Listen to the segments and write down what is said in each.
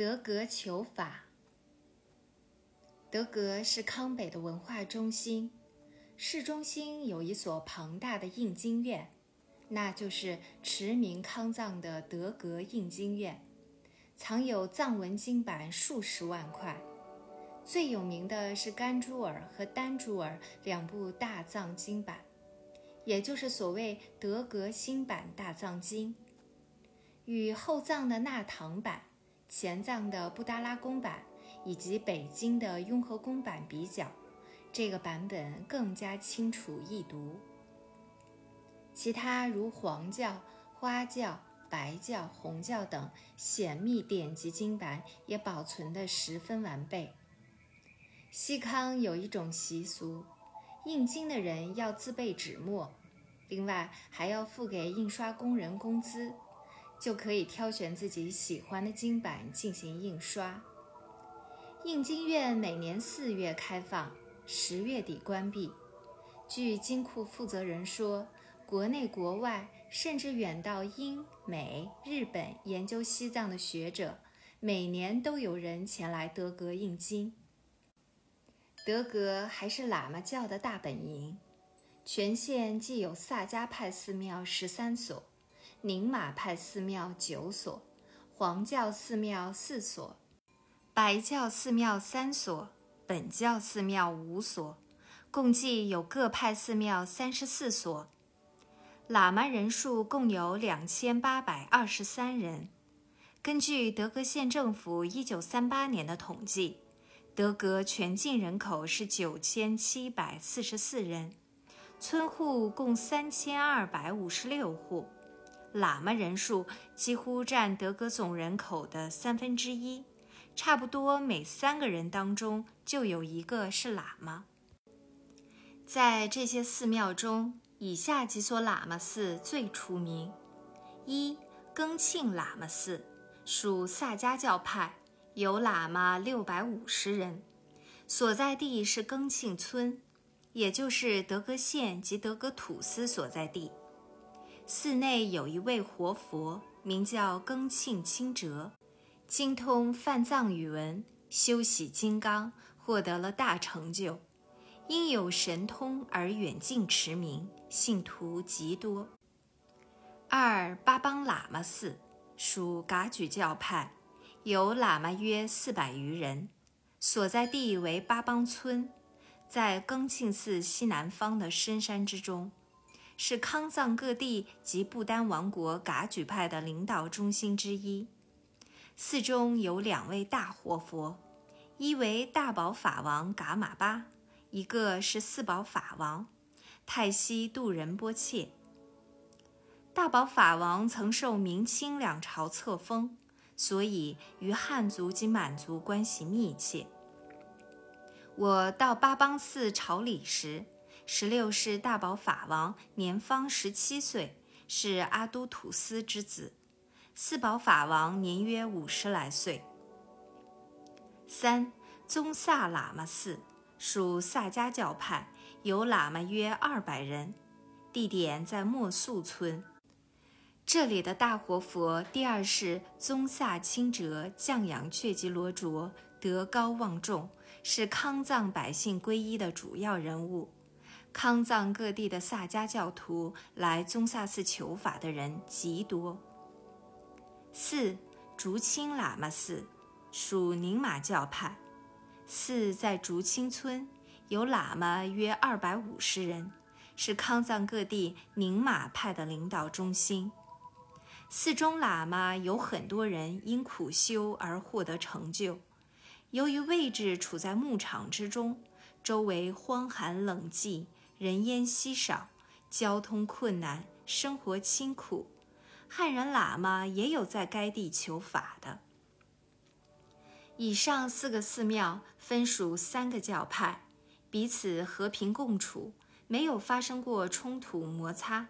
德格求法。德格是康北的文化中心，市中心有一所庞大的印经院，那就是驰名康藏的德格印经院，藏有藏文经版数十万块。最有名的是甘珠尔和丹珠尔两部大藏经版，也就是所谓德格新版大藏经，与后藏的纳唐版、前藏的布达拉宫版以及北京的雍和宫版比较，这个版本更加清楚易读。其他如黄教、花教、白教、红教等显密典籍经版也保存得十分完备。西康有一种习俗，印经的人要自备纸墨，另外还要付给印刷工人工资，就可以挑选自己喜欢的经版进行印刷。印经院每年四月开放，十月底关闭。据金库负责人说，国内国外，甚至远到英美、日本研究西藏的学者，每年都有人前来德格印经。德格还是喇嘛教的大本营，全县既有萨迦派寺庙十三所，宁玛派寺庙九所，黄教寺庙四所，白教寺庙三所，本教寺庙五所，共计有各派寺庙三十四所。喇嘛人数共有两千八百二十三人。根据德格县政府一九三八年的统计。德格全境人口是九千七百四十四人，村户共三千二百五十六户，喇嘛人数几乎占德格总人口的三分之一，差不多每三个人当中就有一个是喇嘛。在这些寺庙中，以下几所喇嘛寺最出名：一、更庆喇嘛寺，属萨迦教派。有喇嘛六百五十人，所在地是更庆村，也就是德格县及德格土司所在地。寺内有一位活佛，名叫更庆清哲，精通梵藏语文，修习金刚，获得了大成就，因有神通而远近驰名，信徒极多。二巴邦喇嘛寺属噶举教派。有喇嘛约四百余人，所在地为巴邦村，在更庆寺西南方的深山之中，是康藏各地及不丹王国噶举派的领导中心之一。寺中有两位大活佛，一为大宝法王噶玛巴，一个是四宝法王泰西度仁波切。大宝法王曾受明清两朝册封。所以与汉族及满族关系密切。我到巴邦寺朝礼时，十六世大宝法王年方十七岁，是阿都土司之子；四宝法王年约五十来岁。三宗萨喇嘛寺属萨迦教派，有喇嘛约二百人，地点在莫素村。这里的大活佛第二世宗萨钦哲降养却吉罗卓德高望重，是康藏百姓皈依的主要人物。康藏各地的萨迦教徒来宗萨寺求法的人极多。四竹青喇嘛寺属宁玛教派，寺在竹青村，有喇嘛约二百五十人，是康藏各地宁玛派的领导中心。寺中喇嘛有很多人因苦修而获得成就。由于位置处在牧场之中，周围荒寒冷寂，人烟稀少，交通困难，生活清苦，汉人喇嘛也有在该地求法的。以上四个寺庙分属三个教派，彼此和平共处，没有发生过冲突摩擦。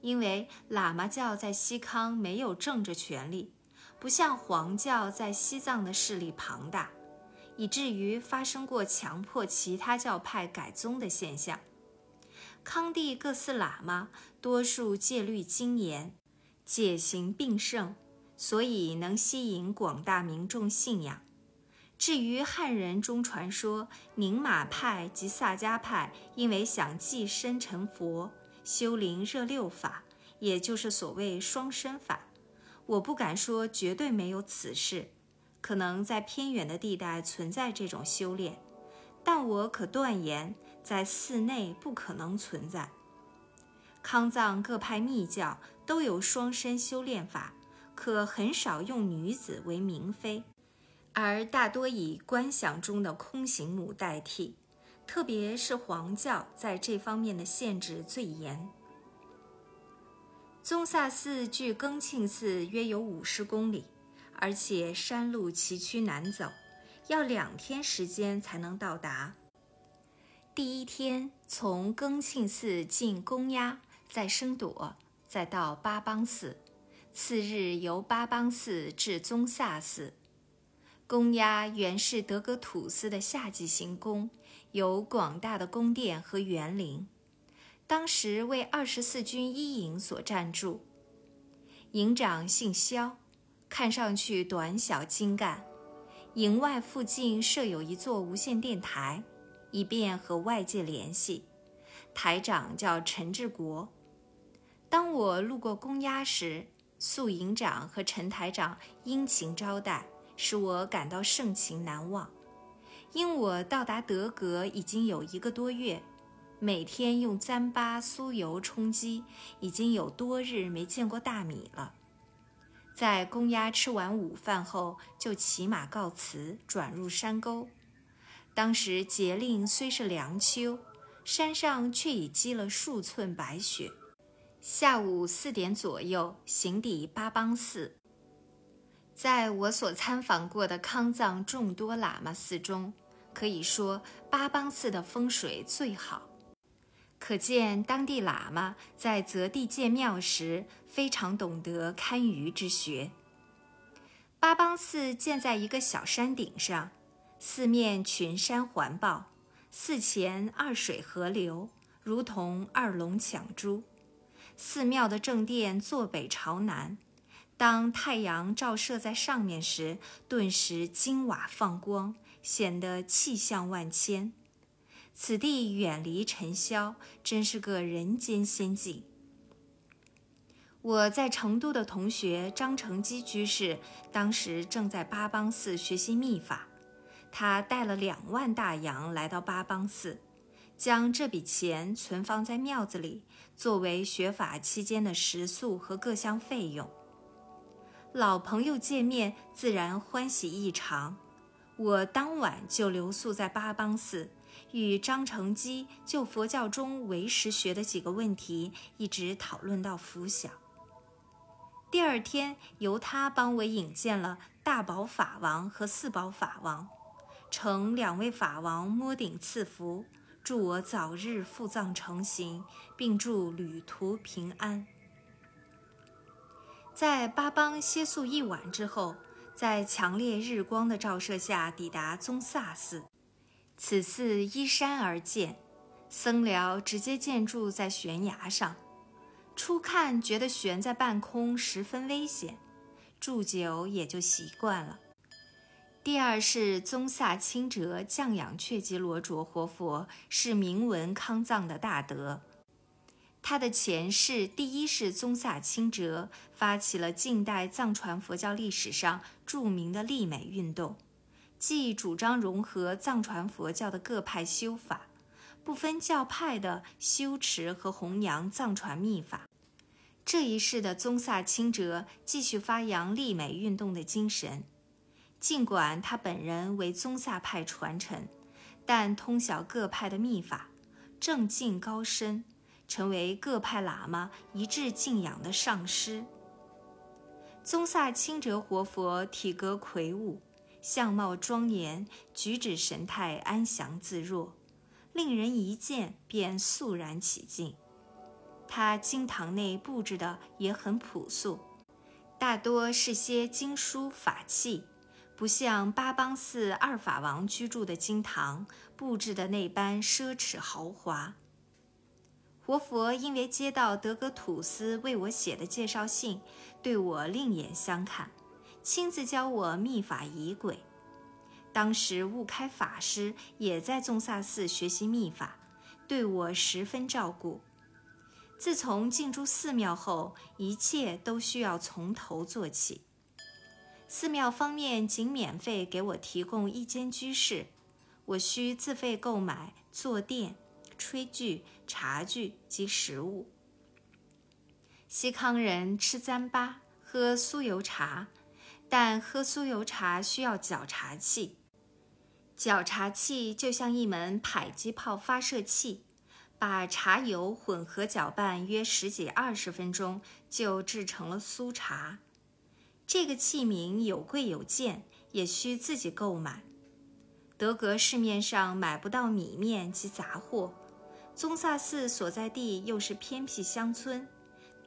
因为喇嘛教在西康没有政治权力，不像黄教在西藏的势力庞大，以至于发生过强迫其他教派改宗的现象。康帝各寺喇嘛多数戒律精严，戒行并盛，所以能吸引广大民众信仰。至于汉人中传说宁玛派及萨迦派，因为想寄身成佛，修灵热六法，也就是所谓双身法，我不敢说绝对没有此事，可能在偏远的地带存在这种修炼，但我可断言，在寺内不可能存在。康藏各派密教都有双身修炼法，可很少用女子为明妃。而大多以观想中的空行母代替，特别是黄教在这方面的限制最严。宗萨寺距更庆寺约有五十公里，而且山路崎岖难走，要两天时间才能到达。第一天从更庆寺进公鸭，再升朵，再到巴邦寺，次日由巴邦寺至宗萨寺。宫押原是德格土司的夏季行宫，有广大的宫殿和园林。当时为二十四军一营所占住。营长姓萧，看上去短小精干。营外附近设有一座无线电台，以便和外界联系。台长叫陈志国。当我路过公鸭时，宿营长和陈台长殷勤招待。使我感到盛情难忘，因我到达德格已经有一个多月，每天用糌粑酥油充饥，已经有多日没见过大米了。在公鸭吃完午饭后，就骑马告辞，转入山沟。当时节令虽是凉秋，山上却已积了数寸白雪。下午四点左右，行抵巴邦寺。在我所参访过的康藏众多喇嘛寺中，可以说巴邦寺的风水最好，可见当地喇嘛在择地建庙时非常懂得堪舆之学。巴邦寺建在一个小山顶上，四面群山环抱，寺前二水河流，如同二龙抢珠。寺庙的正殿坐北朝南。当太阳照射在上面时，顿时金瓦放光，显得气象万千。此地远离尘嚣，真是个人间仙境。我在成都的同学张成基居士，当时正在巴邦寺学习秘法，他带了两万大洋来到巴邦寺，将这笔钱存放在庙子里，作为学法期间的食宿和各项费用。老朋友见面，自然欢喜异常。我当晚就留宿在八邦寺，与张成基就佛教中唯识学的几个问题一直讨论到拂晓。第二天，由他帮我引荐了大宝法王和四宝法王，承两位法王摸顶赐福，祝我早日赴藏成行，并祝旅途平安。在巴邦歇宿一晚之后，在强烈日光的照射下抵达宗萨寺。此寺依山而建，僧寮直接建筑在悬崖上。初看觉得悬在半空十分危险，住久也就习惯了。第二是宗萨钦哲降养却吉罗卓活佛，是名闻康藏的大德。他的前世第一世宗萨钦哲发起了近代藏传佛教历史上著名的立美运动，即主张融合藏传佛教的各派修法，不分教派的修持和弘扬藏传秘法。这一世的宗萨钦哲继续发扬立美运动的精神，尽管他本人为宗萨派传承，但通晓各派的秘法，正境高深。成为各派喇嘛一致敬仰的上师。宗萨清哲活佛体格魁梧，相貌庄严，举止神态安详自若，令人一见便肃然起敬。他经堂内布置的也很朴素，大多是些经书法器，不像八邦寺二法王居住的经堂布置的那般奢侈豪华。活佛因为接到德格土司为我写的介绍信，对我另眼相看，亲自教我秘法仪轨。当时悟开法师也在宗萨寺学习秘法，对我十分照顾。自从进驻寺庙后，一切都需要从头做起。寺庙方面仅免费给我提供一间居室，我需自费购买坐垫。炊具、茶具及食物。西康人吃糌粑，喝酥油茶，但喝酥油茶需要搅茶器。搅茶器就像一门迫击炮发射器，把茶油混合搅拌约十几二十分钟，就制成了酥茶。这个器皿有贵有贱，也需自己购买。德格市面上买不到米面及杂货。宗萨寺所在地又是偏僻乡村，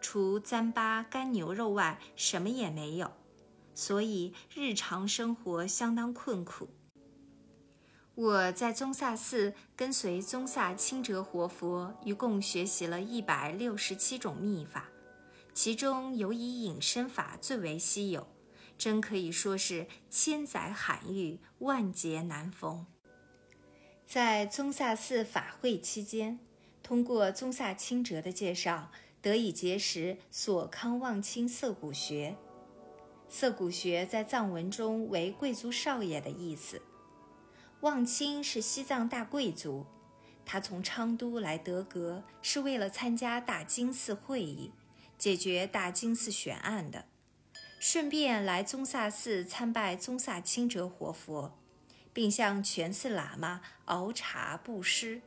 除糌粑、干牛肉外，什么也没有，所以日常生活相当困苦。我在宗萨寺跟随宗萨清哲活佛，一共学习了一百六十七种秘法，其中尤以隐身法最为稀有，真可以说是千载罕遇，万劫难逢。在宗萨寺法会期间，通过宗萨清哲的介绍，得以结识索康望清色骨学。色骨学在藏文中为贵族少爷的意思。望清是西藏大贵族，他从昌都来德格是为了参加大金寺会议，解决大金寺悬案的，顺便来宗萨寺参拜宗萨清哲活佛。并向全寺喇嘛熬茶布施。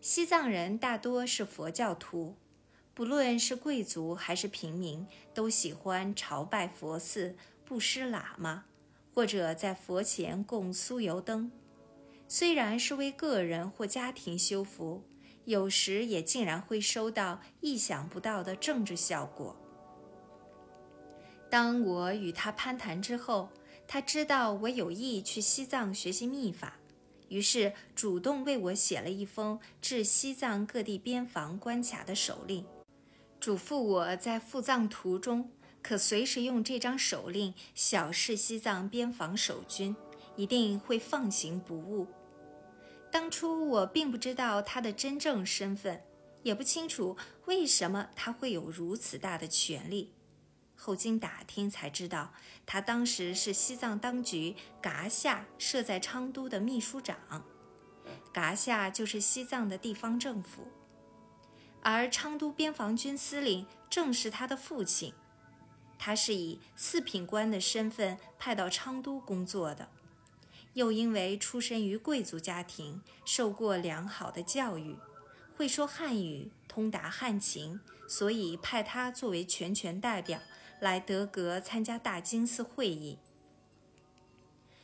西藏人大多是佛教徒，不论是贵族还是平民，都喜欢朝拜佛寺、布施喇嘛，或者在佛前供酥油灯。虽然是为个人或家庭修福，有时也竟然会收到意想不到的政治效果。当我与他攀谈之后。他知道我有意去西藏学习秘法，于是主动为我写了一封致西藏各地边防关卡的手令，嘱咐我在赴藏途中可随时用这张手令小示西藏边防守军，一定会放行不误。当初我并不知道他的真正身份，也不清楚为什么他会有如此大的权力。后经打听才知道，他当时是西藏当局噶夏设在昌都的秘书长，噶夏就是西藏的地方政府，而昌都边防军司令正是他的父亲，他是以四品官的身份派到昌都工作的，又因为出身于贵族家庭，受过良好的教育，会说汉语，通达汉情，所以派他作为全权代表。来德格参加大金寺会议。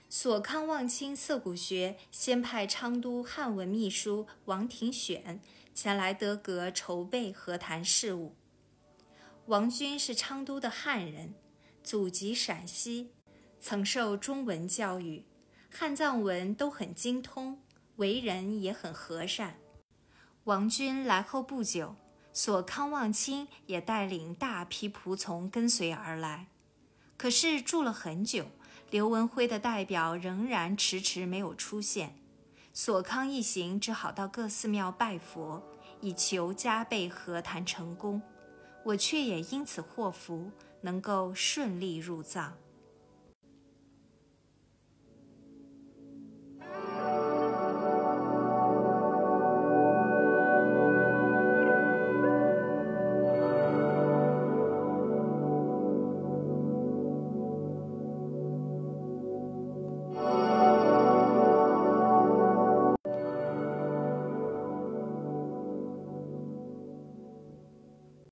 索康望清色骨学先派昌都汉文秘书王廷选前来德格筹备和谈事务。王军是昌都的汉人，祖籍陕西，曾受中文教育，汉藏文都很精通，为人也很和善。王军来后不久。索康望清也带领大批仆从跟随而来，可是住了很久，刘文辉的代表仍然迟迟没有出现。索康一行只好到各寺庙拜佛，以求加倍和谈成功。我却也因此获福，能够顺利入藏。